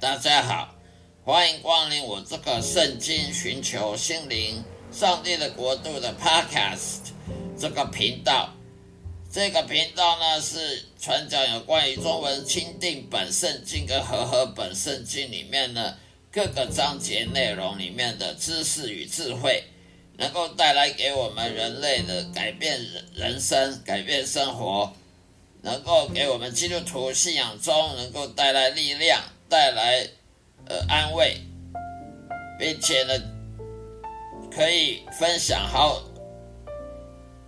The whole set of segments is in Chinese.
大家好，欢迎光临我这个圣经，寻求心灵上帝的国度的 Podcast 这个频道。这个频道呢是传讲有关于中文钦定本圣经跟和合本圣经里面的各个章节内容里面的知识与智慧，能够带来给我们人类的改变人人生、改变生活，能够给我们基督徒信仰中能够带来力量、带来呃安慰，并且呢可以分享好。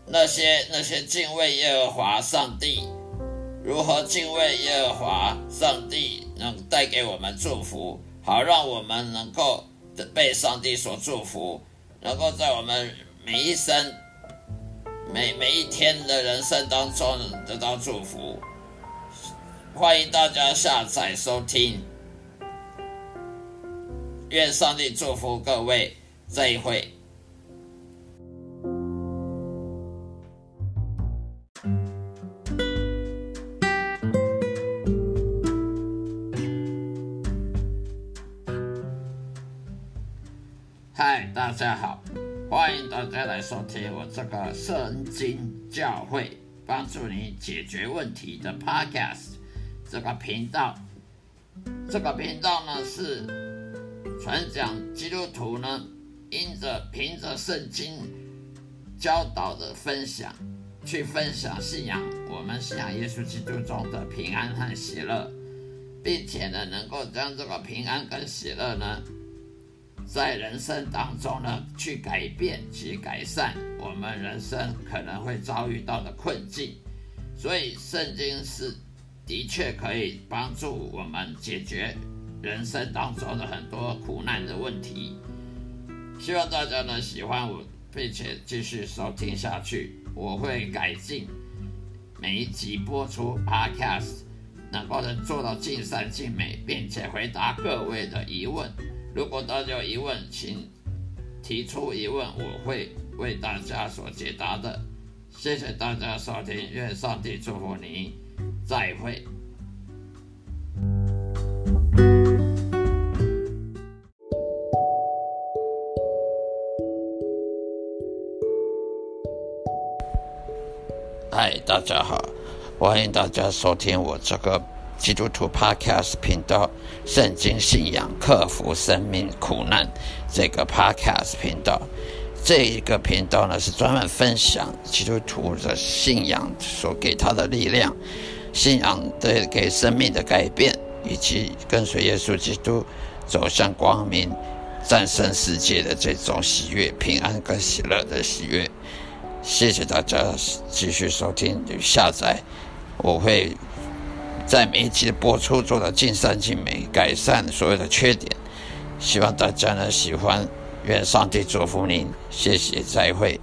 那些那些敬畏耶和华上帝，如何敬畏耶和华上帝，能带给我们祝福，好让我们能够被上帝所祝福，能够在我们每一生、每每一天的人生当中得到祝福。欢迎大家下载收听，愿上帝祝福各位，再会。嗨，大家好，欢迎大家来收听我这个圣经教会帮助你解决问题的 Podcast 这个频道。这个频道呢是传讲基督徒呢，因着凭着圣经教导的分享，去分享信仰，我们信仰耶稣基督中的平安和喜乐，并且呢，能够将这个平安跟喜乐呢。在人生当中呢，去改变及改善我们人生可能会遭遇到的困境，所以圣经是的确可以帮助我们解决人生当中的很多苦难的问题。希望大家呢喜欢我，并且继续收听下去。我会改进每一集播出 Podcast，能够能做到尽善尽美，并且回答各位的疑问。如果大家有疑问，请提出疑问，我会为大家所解答的。谢谢大家收听，愿上帝祝福你，再会。大家好，欢迎大家收听我这个。基督徒 Podcast 频道，圣经信仰克服生命苦难这个 Podcast 频道，这一个频道呢是专门分享基督徒的信仰所给他的力量，信仰对给生命的改变，以及跟随耶稣基督走向光明、战胜世界的这种喜悦、平安跟喜乐的喜悦。谢谢大家继续收听与下载，我会。在每一期的播出做到尽善尽美，改善所有的缺点。希望大家呢喜欢，愿上帝祝福您，谢谢，再会。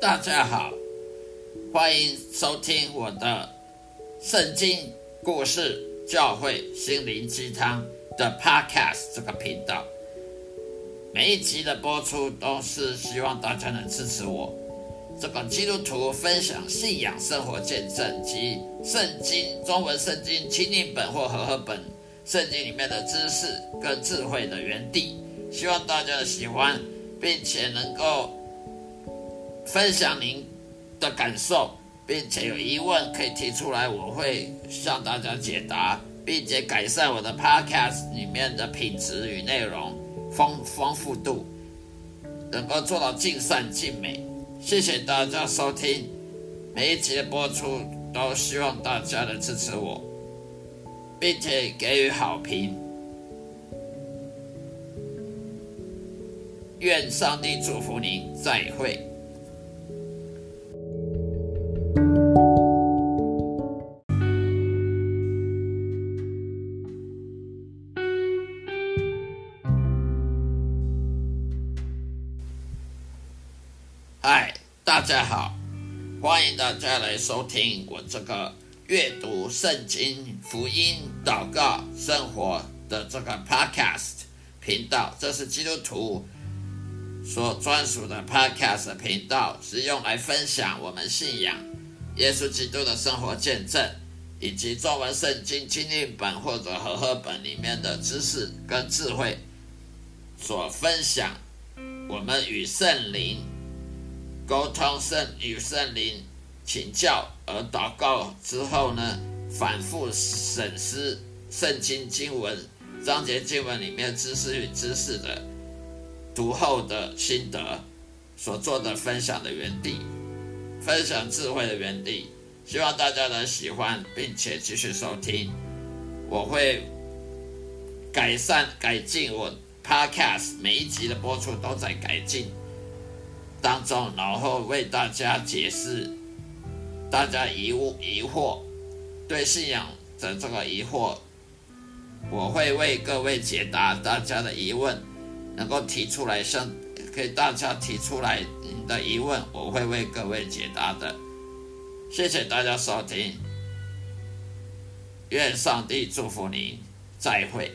大家好，欢迎收听我的圣经故事教会心灵鸡汤。的 Podcast 这个频道，每一集的播出都是希望大家能支持我这个基督徒分享信仰生活见证及圣经中文圣经清定本或和合本圣经里面的知识跟智慧的原地，希望大家喜欢，并且能够分享您的感受，并且有疑问可以提出来，我会向大家解答。并且改善我的 Podcast 里面的品质与内容丰丰富度，能够做到尽善尽美。谢谢大家收听，每一集的播出都希望大家的支持我，并且给予好评。愿上帝祝福您，再会。嗨，大家好，欢迎大家来收听我这个阅读圣经、福音、祷告、生活的这个 Podcast 频道。这是基督徒所专属的 Podcast 频道，是用来分享我们信仰耶稣基督的生活见证，以及中文圣经精印本或者和合本里面的知识跟智慧所分享。我们与圣灵沟通，圣与圣灵请教而祷告之后呢，反复审视圣经经文章节经文里面知识与知识的读后的心得，所做的分享的原地，分享智慧的原地，希望大家能喜欢，并且继续收听。我会改善改进我。Podcast 每一集的播出都在改进当中，然后为大家解释大家疑疑惑，对信仰的这个疑惑，我会为各位解答大家的疑问，能够提出来向给大家提出来你的疑问，我会为各位解答的。谢谢大家收听，愿上帝祝福您，再会。